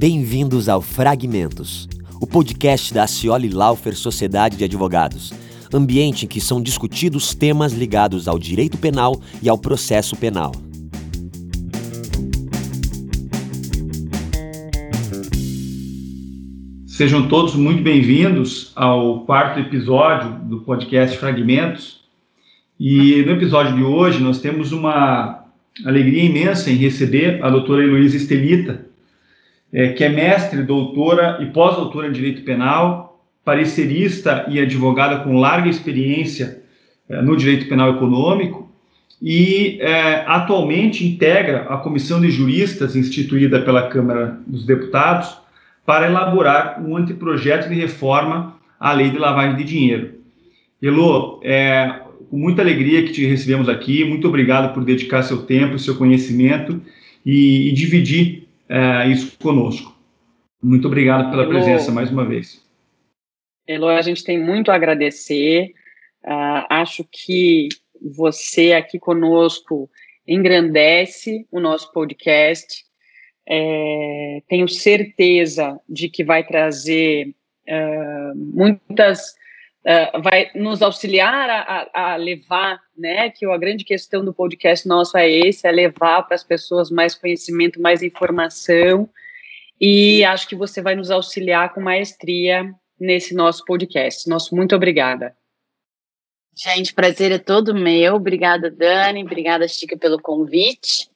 Bem-vindos ao Fragmentos, o podcast da Cioli Laufer Sociedade de Advogados, ambiente em que são discutidos temas ligados ao direito penal e ao processo penal. Sejam todos muito bem-vindos ao quarto episódio do podcast Fragmentos. E no episódio de hoje nós temos uma alegria imensa em receber a doutora Heloísa Estelita, é, que é mestre, doutora e pós-doutora em Direito Penal, parecerista e advogada com larga experiência é, no direito penal econômico e é, atualmente integra a comissão de juristas instituída pela Câmara dos Deputados para elaborar um anteprojeto de reforma à lei de lavagem de dinheiro. Elô, é com muita alegria que te recebemos aqui, muito obrigado por dedicar seu tempo, seu conhecimento e, e dividir é, isso conosco. Muito obrigado pela presença mais uma vez. Elô, a gente tem muito a agradecer. Uh, acho que você aqui conosco engrandece o nosso podcast é, tenho certeza de que vai trazer uh, muitas, uh, vai nos auxiliar a, a, levar, né? Que a grande questão do podcast nosso é esse, é levar para as pessoas mais conhecimento, mais informação. E acho que você vai nos auxiliar com maestria nesse nosso podcast. Nosso muito obrigada. Gente, prazer é todo meu. Obrigada, Dani. Obrigada, Chica, pelo convite.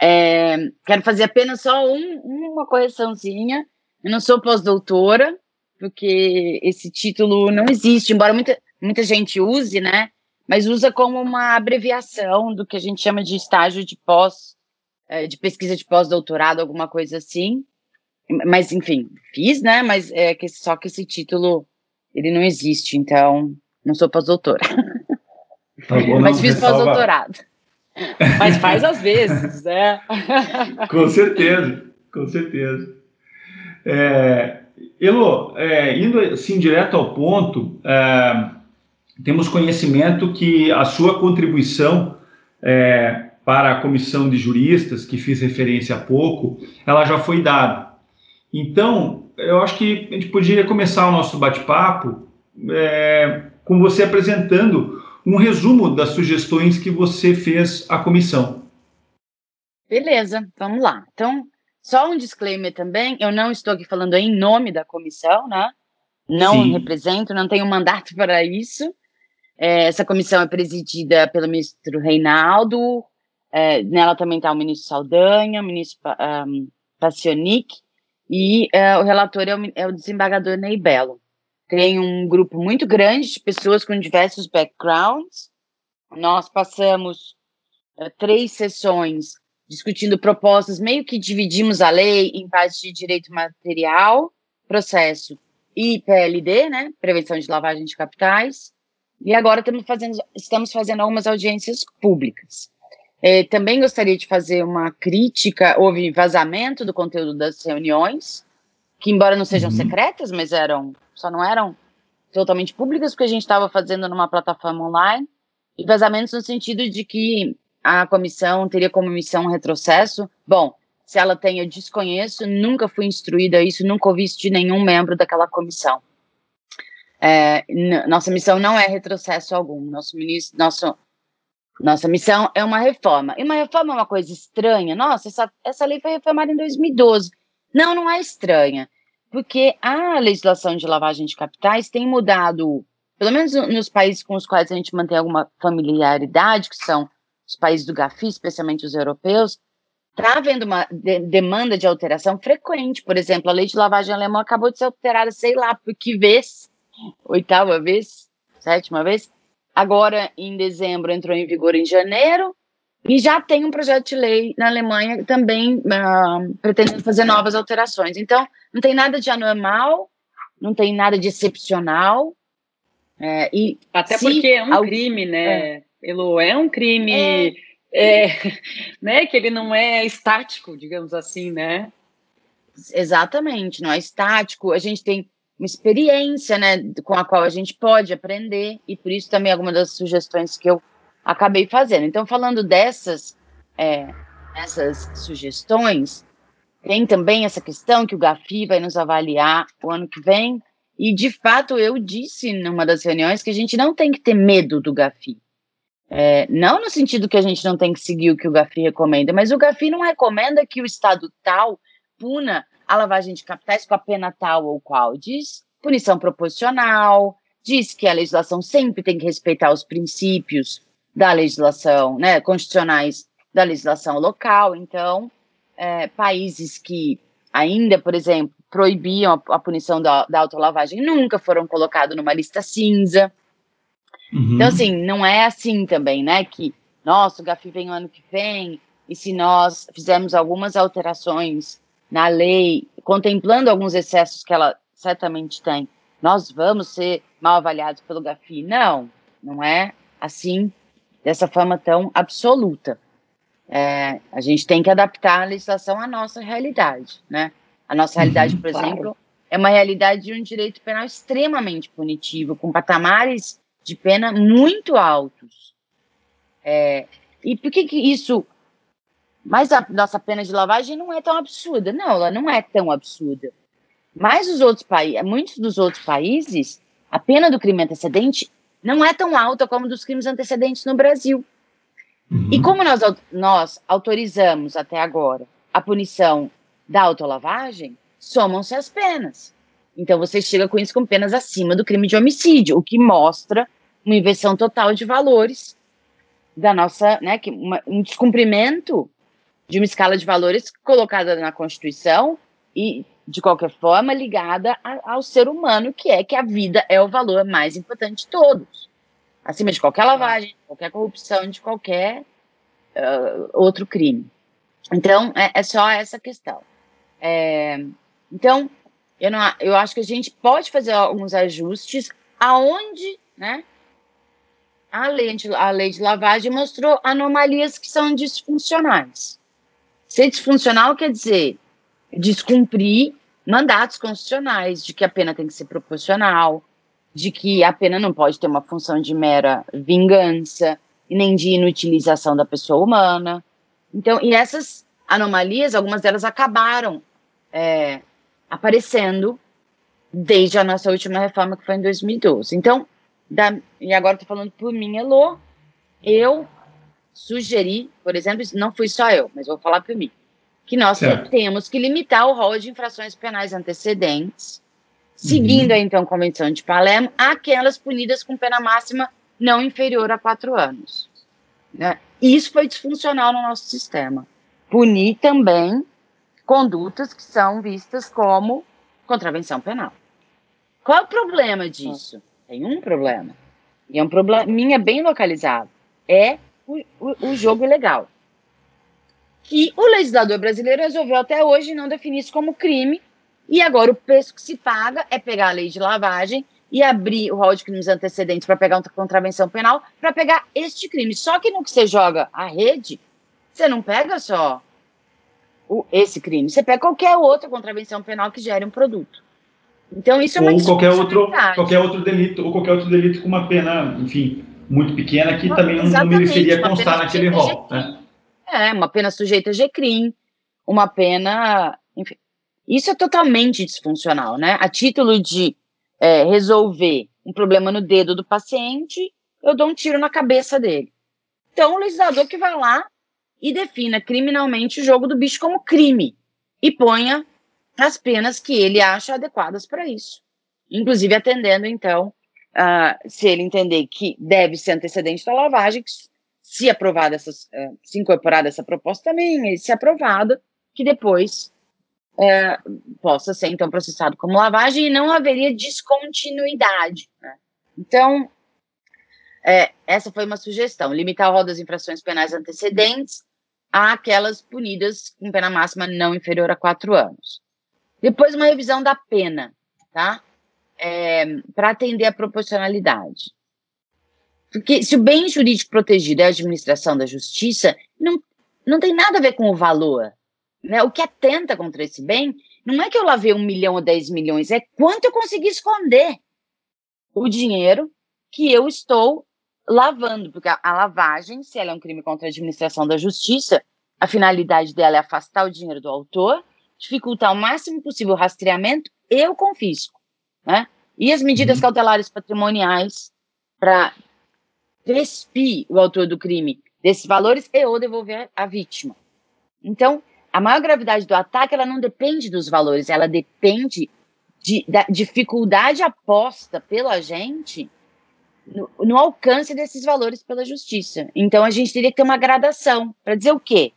É, quero fazer apenas só um, uma correçãozinha. Eu não sou pós-doutora, porque esse título não existe, embora muita, muita gente use, né? Mas usa como uma abreviação do que a gente chama de estágio de pós, é, de pesquisa de pós-doutorado, alguma coisa assim. Mas, enfim, fiz, né? Mas é que só que esse título ele não existe, então não sou pós-doutora. Tá Mas fiz pós-doutorado. Mas faz às vezes, né? com certeza, com certeza. É, Elo, é, indo assim direto ao ponto, é, temos conhecimento que a sua contribuição é, para a comissão de juristas, que fiz referência há pouco, ela já foi dada. Então, eu acho que a gente poderia começar o nosso bate-papo é, com você apresentando um resumo das sugestões que você fez à comissão. Beleza, vamos lá. Então, só um disclaimer também, eu não estou aqui falando em nome da comissão, né? Não Sim. represento, não tenho mandato para isso. É, essa comissão é presidida pelo ministro Reinaldo, é, nela também está o ministro Saldanha, o ministro um, Pacionic, e é, o relator é o, é o desembargador Ney Belo tem um grupo muito grande de pessoas com diversos backgrounds. Nós passamos uh, três sessões discutindo propostas, meio que dividimos a lei em parte de direito material, processo e PLD, né, prevenção de lavagem de capitais. E agora estamos fazendo, estamos fazendo algumas audiências públicas. É, também gostaria de fazer uma crítica, houve vazamento do conteúdo das reuniões, que embora não sejam uhum. secretas, mas eram só não eram totalmente públicas porque a gente estava fazendo numa plataforma online e vazamentos no sentido de que a comissão teria como missão um retrocesso. Bom, se ela tem, eu desconheço, nunca fui instruída a isso, nunca ouvi isso de nenhum membro daquela comissão. É, nossa missão não é retrocesso algum. Nosso ministro, nosso, nossa missão é uma reforma. E uma reforma é uma coisa estranha. Nossa, essa, essa lei foi reformada em 2012. Não, não é estranha porque a legislação de lavagem de capitais tem mudado, pelo menos nos países com os quais a gente mantém alguma familiaridade, que são os países do GAFI, especialmente os europeus, está havendo uma de demanda de alteração frequente. Por exemplo, a lei de lavagem alemã acabou de ser alterada, sei lá por que vez, oitava vez, sétima vez. Agora, em dezembro, entrou em vigor em janeiro, e já tem um projeto de lei na Alemanha também uh, pretendendo fazer novas alterações. Então, não tem nada de anormal, não tem nada de excepcional. É, e Até porque é um crime, né, é. Elo? É um crime é. É, né, que ele não é estático, digamos assim, né? Exatamente, não é estático. A gente tem uma experiência, né, com a qual a gente pode aprender, e por isso também algumas das sugestões que eu acabei fazendo. Então, falando dessas, é, dessas sugestões, tem também essa questão que o Gafi vai nos avaliar o ano que vem, e de fato eu disse numa das reuniões que a gente não tem que ter medo do Gafi. É, não no sentido que a gente não tem que seguir o que o Gafi recomenda, mas o Gafi não recomenda que o Estado tal puna a lavagem de capitais com a pena tal ou qual. Diz punição proporcional, diz que a legislação sempre tem que respeitar os princípios da legislação, né, constitucionais da legislação local. Então, é, países que ainda, por exemplo, proibiam a, a punição da, da autolavagem nunca foram colocados numa lista cinza. Uhum. Então, assim, não é assim também, né? Que, nossa, o GAFI vem o ano que vem, e se nós fizermos algumas alterações na lei, contemplando alguns excessos que ela certamente tem, nós vamos ser mal avaliados pelo GAFI. Não, não é assim, dessa forma tão absoluta. É, a gente tem que adaptar a legislação à nossa realidade, né? A nossa uhum, realidade, por claro. exemplo, é uma realidade de um direito penal extremamente punitivo, com patamares de pena muito altos. É, e por que, que isso. Mas a nossa pena de lavagem não é tão absurda. Não, ela não é tão absurda. Mas os outros países, muitos dos outros países, a pena do crime antecedente não é tão alta como dos crimes antecedentes no Brasil. Uhum. E como nós, nós autorizamos até agora a punição da autolavagem, somam-se as penas. Então você chega com isso com penas acima do crime de homicídio, o que mostra uma inversão total de valores da nossa, né, que uma, um descumprimento de uma escala de valores colocada na Constituição e de qualquer forma ligada a, ao ser humano, que é que a vida é o valor mais importante de todos, acima de qualquer lavagem, de qualquer corrupção, de qualquer uh, outro crime. Então é, é só essa questão. É, então eu, não, eu acho que a gente pode fazer alguns ajustes aonde, né? A lei, a lei de lavagem mostrou anomalias que são disfuncionais. Ser disfuncional quer dizer descumprir mandatos constitucionais de que a pena tem que ser proporcional, de que a pena não pode ter uma função de mera vingança e nem de inutilização da pessoa humana. Então, e essas anomalias, algumas delas acabaram é, aparecendo desde a nossa última reforma, que foi em 2012. Então, da, e agora estou falando por mim, Elô, eu sugeri, por exemplo, não fui só eu, mas vou falar por mim, que nós certo. temos que limitar o rol de infrações penais antecedentes, seguindo uhum. a então Convenção de Palermo, àquelas punidas com pena máxima não inferior a quatro anos. Né? Isso foi disfuncional no nosso sistema. Punir também condutas que são vistas como contravenção penal. Qual é o problema disso? Tem um problema. E é um probleminha bem localizado. É o, o, o jogo ilegal. Que o legislador brasileiro resolveu até hoje não definir isso como crime. E agora o preço que se paga é pegar a lei de lavagem e abrir o rol de crimes antecedentes para pegar uma contravenção penal para pegar este crime. Só que no que você joga a rede, você não pega só o, esse crime. Você pega qualquer outra contravenção penal que gere um produto. Então isso é uma ou qualquer outro qualquer outro delito ou qualquer outro delito com uma pena, enfim, muito pequena que também não, não mereceria constar naquele rol. Né? É, uma pena sujeita a GCRIM, uma pena, enfim, isso é totalmente disfuncional, né? A título de é, resolver um problema no dedo do paciente, eu dou um tiro na cabeça dele. Então, o legislador que vai lá e defina criminalmente o jogo do bicho como crime e ponha as penas que ele acha adequadas para isso. Inclusive atendendo, então, uh, se ele entender que deve ser antecedente da lavagem, se aprovada essa, uh, se incorporada essa proposta também, e se aprovada, que depois uh, possa ser então processado como lavagem e não haveria descontinuidade. Né? Então, é, essa foi uma sugestão: limitar o rol das infrações penais antecedentes àquelas punidas com pena máxima não inferior a quatro anos. Depois, uma revisão da pena, tá? É, para atender a proporcionalidade. Porque se o bem jurídico protegido é a administração da justiça, não, não tem nada a ver com o valor. Né? O que atenta contra esse bem não é que eu lavei um milhão ou dez milhões, é quanto eu consegui esconder o dinheiro que eu estou lavando, porque a, a, lavagem, se ela é um crime contra a administração da justiça, a finalidade dela é afastar o dinheiro do autor, dificultar o máximo possível o rastreamento e o confisco. Né? E as medidas uhum. cautelares patrimoniais para despir o autor do crime desses valores e ou devolver a vítima. Então, a maior gravidade do ataque ela não depende dos valores, ela depende de, da dificuldade aposta pelo agente no, no, alcance desses valores pela justiça. Então, a gente teria que ter uma gradação para dizer o quê?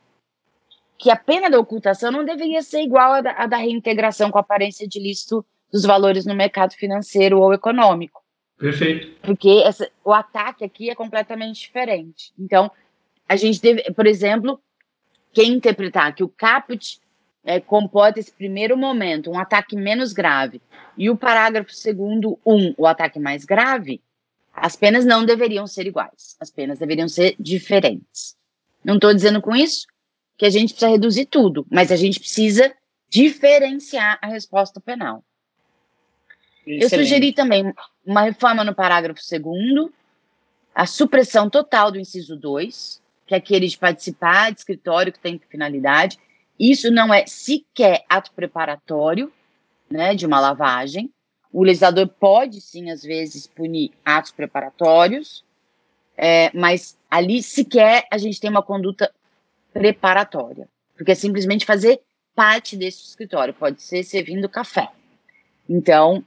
Que a pena da ocultação não deveria ser igual à da, à da reintegração com aparência de lícito dos valores no mercado financeiro ou econômico. Perfeito. Porque essa, o ataque aqui é completamente diferente. Então, a gente deve, por exemplo, quem interpretar que o caput é, comporta esse primeiro momento, um ataque menos grave, e o parágrafo segundo, um, o ataque mais grave, as penas não deveriam ser iguais. As penas deveriam ser diferentes. Não estou dizendo com isso que a gente precisa reduzir tudo, mas a gente precisa diferenciar a resposta penal. Excelente. Eu sugeri também uma reforma no parágrafo segundo, a supressão total do inciso 2, que é aquele de participar de escritório que tem finalidade. Isso não é sequer ato preparatório né, de uma lavagem. O legislador pode, sim, às vezes, punir atos preparatórios, é, mas ali sequer a gente tem uma conduta preparatória, porque é simplesmente fazer parte desse escritório, pode ser servindo café. Então,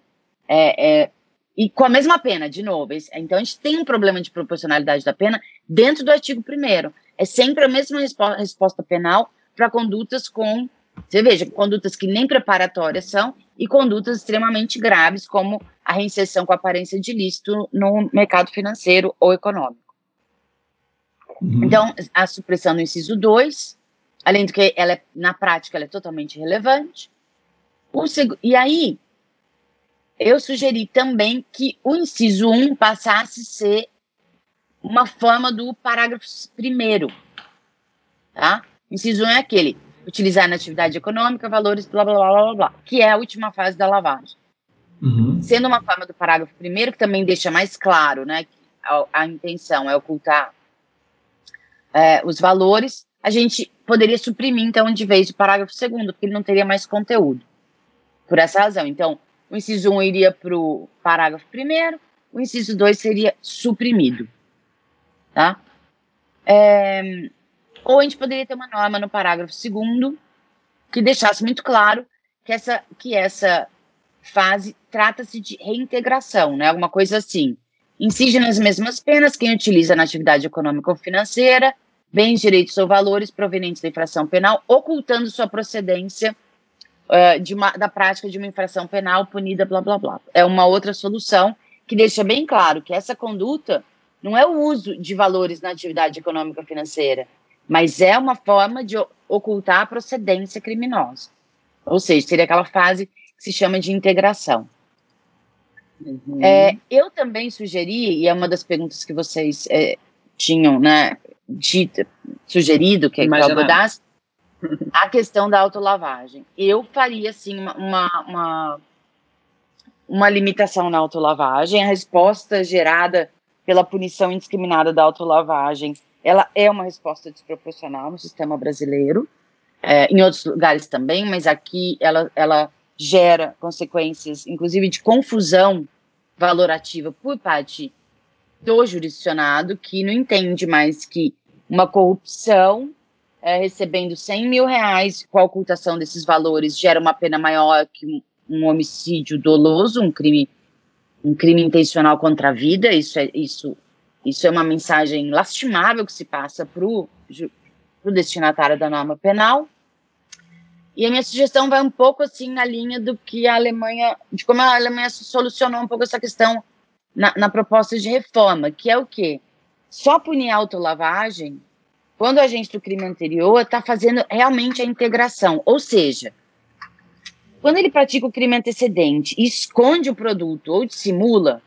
é, é, e com a mesma pena, de novo. Então, a gente tem um problema de proporcionalidade da pena dentro do artigo 1. É sempre a mesma respo resposta penal para condutas com. Você veja, condutas que nem preparatórias são e condutas extremamente graves, como a reinserção com aparência de ilícito no mercado financeiro ou econômico. Uhum. Então, a supressão do inciso 2, além do que ela é, na prática ela é totalmente relevante. O, e aí, eu sugeri também que o inciso 1 passasse a ser uma forma do parágrafo primeiro, tá? Inciso 1 é aquele, utilizar na atividade econômica valores blá, blá, blá, blá, blá, que é a última fase da lavagem. Uhum. Sendo uma forma do parágrafo primeiro, que também deixa mais claro, né, que a, a intenção é ocultar é, os valores, a gente poderia suprimir, então, de vez o parágrafo segundo, porque ele não teria mais conteúdo. Por essa razão. Então, o inciso 1 iria para o parágrafo primeiro, o inciso 2 seria suprimido. Tá? É, ou a gente poderia ter uma norma no parágrafo segundo que deixasse muito claro que essa, que essa fase trata-se de reintegração, né? Alguma coisa assim. Incide nas mesmas penas quem utiliza na atividade econômica ou financeira bens, direitos ou valores provenientes da infração penal, ocultando sua procedência uh, de uma, da prática de uma infração penal punida, blá, blá, blá. É uma outra solução que deixa bem claro que essa conduta não é o uso de valores na atividade econômica financeira, mas é uma forma de ocultar a procedência criminosa. Ou seja, seria aquela fase que se chama de integração. Uhum. É, eu também sugeri, e é uma das perguntas que vocês é, tinham né, dito, sugerido que, que eu abordasse, a questão da autolavagem. Eu faria, sim, uma, uma, uma, uma limitação na autolavagem. A resposta gerada pela punição indiscriminada da autolavagem, ela é uma resposta desproporcional no sistema brasileiro, é, em outros lugares também, mas aqui ela, ela gera consequências, inclusive de confusão valorativa por parte do jurisdicionado, que não entende mais que uma corrupção é, recebendo 100 mil reais com a ocultação desses valores gera uma pena maior que um, um homicídio doloso, um crime, um crime intencional contra a vida. Isso é, isso, isso é uma mensagem lastimável que se passa para o destinatário da norma penal. E a minha sugestão vai um pouco assim na linha do que a Alemanha, de como a Alemanha solucionou um pouco essa questão na, na proposta de reforma, que é o quê? Só punir autolavagem quando o agente do crime anterior está fazendo realmente a integração. Ou seja, quando ele pratica o crime antecedente e esconde o produto ou dissimula,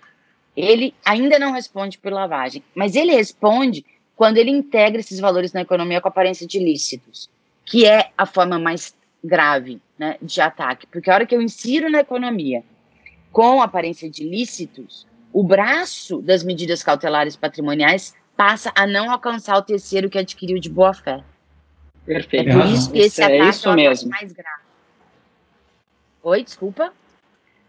ele ainda não responde por lavagem, mas ele responde quando ele integra esses valores na economia com aparência de ilícitos, que é a forma mais grave né, de ataque, porque a hora que eu insiro na economia com aparência de ilícitos, o braço das medidas cautelares patrimoniais passa a não alcançar o terceiro que adquiriu de boa fé. Perfeito. É por isso que esse é ataque é, isso é mesmo. mais grave. Oi, desculpa.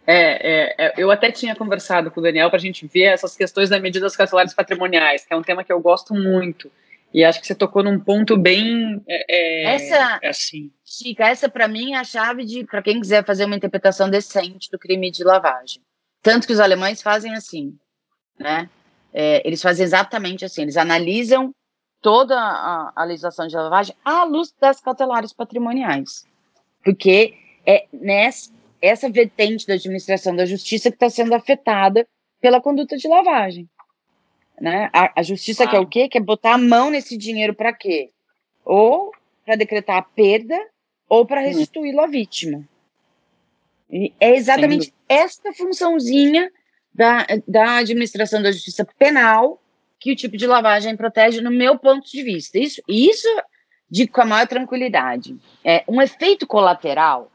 É, é, é, eu até tinha conversado com o Daniel para a gente ver essas questões das medidas cautelares patrimoniais, que é um tema que eu gosto muito. E acho que você tocou num ponto bem. É, é essa, é assim. Chica, essa para mim é a chave de para quem quiser fazer uma interpretação decente do crime de lavagem. Tanto que os alemães fazem assim, né? É, eles fazem exatamente assim. Eles analisam toda a, a legislação de lavagem à luz das cautelares patrimoniais, porque é nessa essa vertente da administração da justiça que está sendo afetada pela conduta de lavagem. Né? A, a justiça ah. quer o quê? Quer botar a mão nesse dinheiro para quê? Ou para decretar a perda ou para restituí-lo à vítima. E é exatamente Sim. esta funçãozinha da, da administração da justiça penal que o tipo de lavagem protege, no meu ponto de vista. Isso, isso digo com a maior tranquilidade. É, um efeito colateral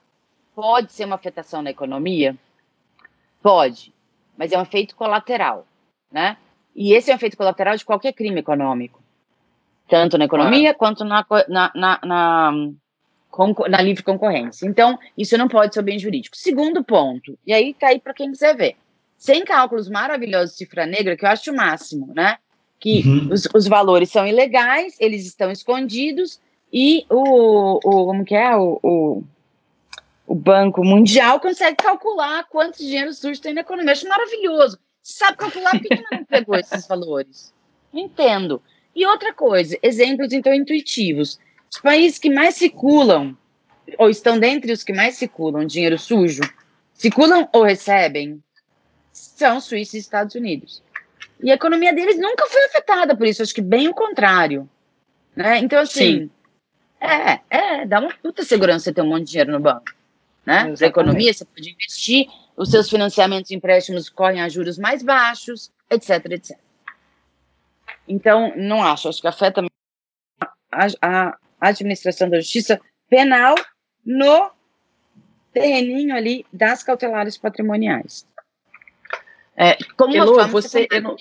pode ser uma afetação na economia? Pode, mas é um efeito colateral, né? E esse é um efeito colateral de qualquer crime econômico, tanto na economia quanto na, na, na, na, na livre concorrência. Então, isso não pode ser bem jurídico. Segundo ponto, e aí tá aí para quem quiser ver. Sem cálculos maravilhosos de cifra negra, que eu acho o máximo, né? Que uhum. os, os valores são ilegais, eles estão escondidos, e o, o como que é, o, o o Banco Mundial consegue calcular quanto dinheiro sujo tem na economia. acho maravilhoso sabe calcular, por que não pegou esses valores? Entendo. E outra coisa, exemplos então intuitivos. Os países que mais circulam, ou estão dentre os que mais circulam dinheiro sujo, circulam ou recebem, são Suíça e Estados Unidos. E a economia deles nunca foi afetada por isso, acho que bem o contrário. Né? Então, assim, Sim. é, é, dá uma puta segurança ter um monte de dinheiro no banco. Né? Para a economia, você pode investir os seus financiamentos e empréstimos correm a juros mais baixos, etc, etc. Então, não acho, acho que afeta a, a administração da justiça penal no terreninho ali das cautelares patrimoniais. É, como Elô, você, você não...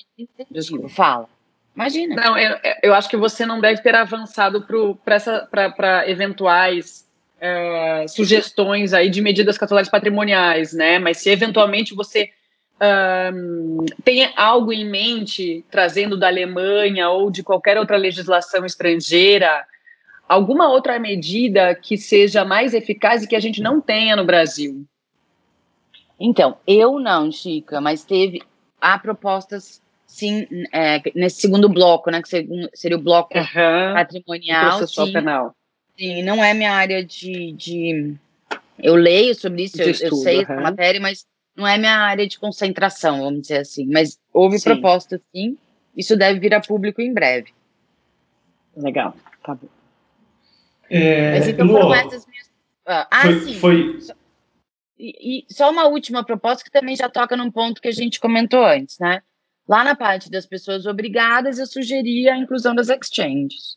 Desculpa, fala. Imagina. Não, eu, eu acho que você não deve ter avançado para eventuais é, sugestões aí de medidas cautelares patrimoniais, né? Mas se eventualmente você um, tem algo em mente, trazendo da Alemanha ou de qualquer outra legislação estrangeira, alguma outra medida que seja mais eficaz e que a gente não tenha no Brasil? Então, eu não, Chica, mas teve há propostas sim é, nesse segundo bloco, né? Que seria o bloco uhum, patrimonial. Processual penal. Sim, não é minha área de. de... Eu leio sobre isso, eu, estudo, eu, sei uhum. essa matéria, mas não é minha área de concentração, vamos dizer assim. Mas houve sim. proposta, sim. Isso deve vir a público em breve. Legal, tá bom. É, mas então foram essas minhas. Ah, ah foi, sim. Foi... E, e só uma última proposta que também já toca num ponto que a gente comentou antes, né? Lá na parte das pessoas obrigadas, eu sugeria a inclusão das exchanges.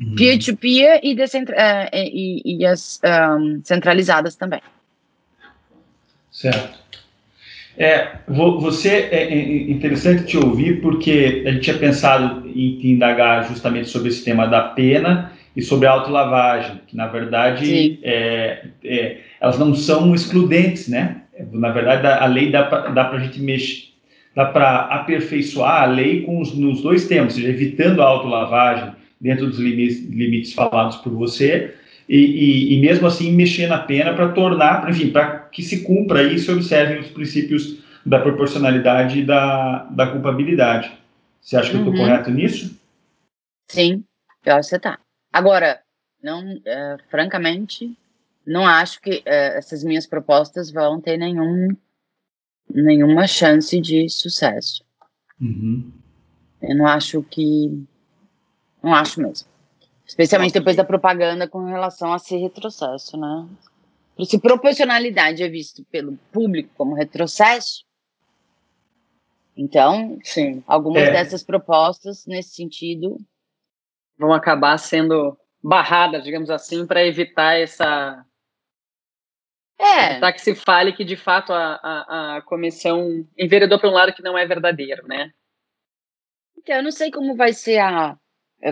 Uhum. peer-to-peer e, uh, e, e, as um, centralizadas também. Certo. É, você é, é interessante te ouvir porque a gente tinha pensado em te indagar justamente sobre esse tema da pena e sobre a autolavagem, que na verdade é, é, elas não são excludentes, né? Na verdade, a lei dá para a gente mexer, dá para aperfeiçoar a lei com os, nos dois termos, ou seja, evitando a autolavagem dentro dos limites, limites falados por você, e, e, e, mesmo assim mexer na pena para tornar, enfim, para que se cumpra e se observem os princípios da proporcionalidade e da, da culpabilidade. Você acha que uhum. eu estou correto nisso? Sim, eu acho que você está. Agora, não, é, francamente, não acho que é, essas minhas propostas vão ter nenhum, nenhuma chance de sucesso. Uhum. Eu não acho que não acho mesmo. Especialmente depois da propaganda com relação a ser retrocesso, né? Se proporcionalidade é visto pelo público como retrocesso, então, sim, algumas é. dessas propostas nesse sentido vão acabar sendo barradas, digamos assim, para evitar essa é. Evitar que se fale que de fato a, a, a comissão enveredou para um lado que não é verdadeiro, né? Então, eu não sei como vai ser a,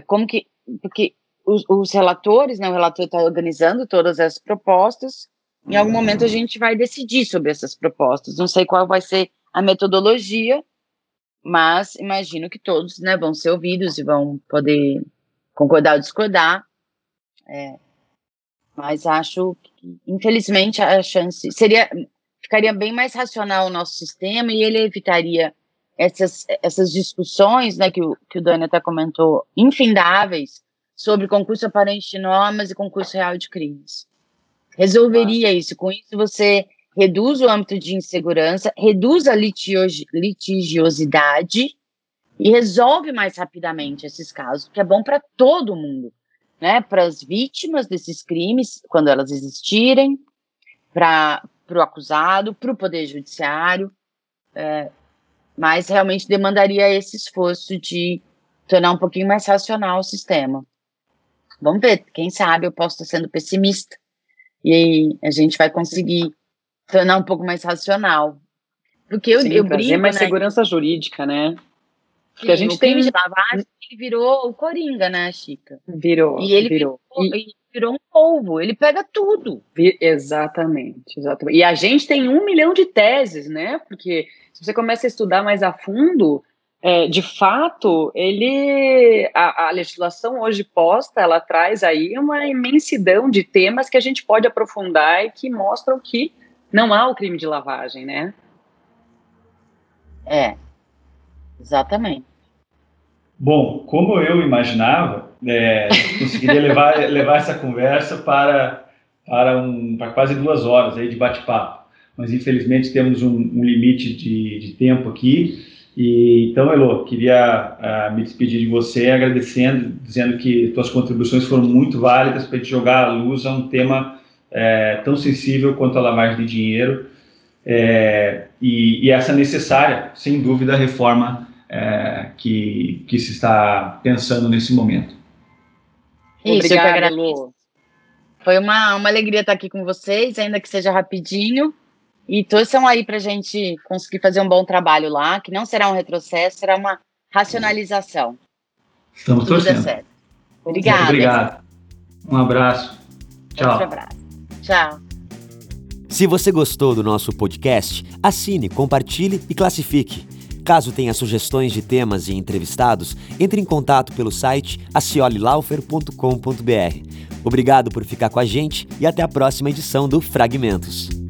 como que, porque os, os relatores, né, o relator está organizando todas as propostas, em algum momento a gente vai decidir sobre essas propostas. Não sei qual vai ser a metodologia, mas imagino que todos né, vão ser ouvidos e vão poder concordar ou discordar. É, mas acho que, infelizmente, a chance seria ficaria bem mais racional o nosso sistema e ele evitaria essas, essas discussões, né, que o, que o Dani até comentou, infindáveis, sobre concurso aparente de normas e concurso real de crimes. Resolveria isso. Com isso, você reduz o âmbito de insegurança, reduz a litigiosidade e resolve mais rapidamente esses casos, que é bom para todo mundo, né? Para as vítimas desses crimes, quando elas existirem, para o acusado, para o poder judiciário, é, mas realmente demandaria esse esforço de tornar um pouquinho mais racional o sistema. Vamos ver, quem sabe eu posso estar sendo pessimista e a gente vai conseguir tornar um pouco mais racional. Porque eu, Sim, eu brinco, mais né? segurança jurídica, né? Porque Sim, a gente tem de lavagem, ele virou o Coringa, né, Chica? Virou. E ele virou. Virou, e... virou um polvo, ele pega tudo. Exatamente, exatamente. E a gente tem um milhão de teses, né? Porque você começa a estudar mais a fundo, é, de fato, ele a, a, legislação hoje posta, ela traz aí uma imensidão de temas que a gente pode aprofundar e que mostram que não há o crime de lavagem, né? É, exatamente. Bom, como eu imaginava, é, conseguiria levar, levar essa conversa para, para, um, para quase duas horas aí de bate-papo. Mas infelizmente temos um, um limite de, de tempo aqui. E, então, Elo, queria uh, me despedir de você agradecendo, dizendo que tuas contribuições foram muito válidas para a gente jogar a luz a um tema é, tão sensível quanto a lavagem de dinheiro é, e, e, essa necessária, sem dúvida, reforma é, que, que se está pensando nesse momento. Isso, Obrigada, Lu. Foi uma, uma alegria estar aqui com vocês, ainda que seja rapidinho. E torçam aí para a gente conseguir fazer um bom trabalho lá, que não será um retrocesso, será uma racionalização. Estamos Tudo torcendo. certo. Obrigada. Obrigado. Um abraço. Tchau. Um abraço. Tchau. Se você gostou do nosso podcast, assine, compartilhe e classifique. Caso tenha sugestões de temas e entrevistados, entre em contato pelo site aciolilaufer.com.br. Obrigado por ficar com a gente e até a próxima edição do Fragmentos.